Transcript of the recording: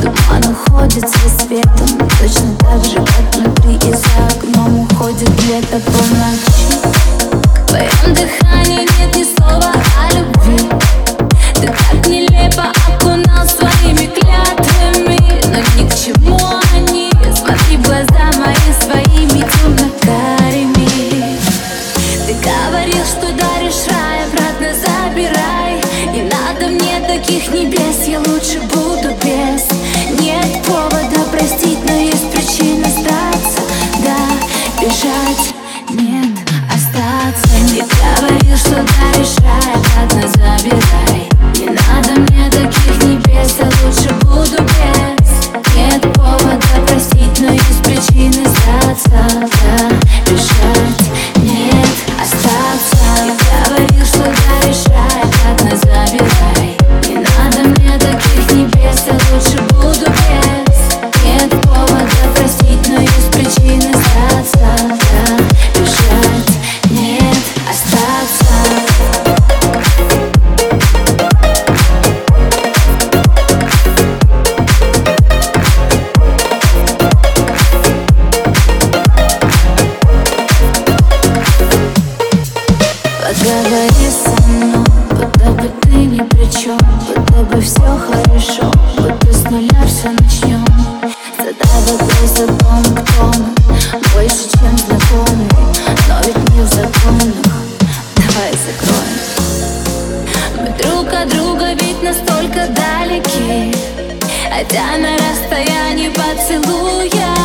Туман уходит с рассветом Точно так же, как внутри и за окном уходит лето полнота остаться бежать. Друг от друга ведь настолько далеки. Хотя на расстоянии поцелуя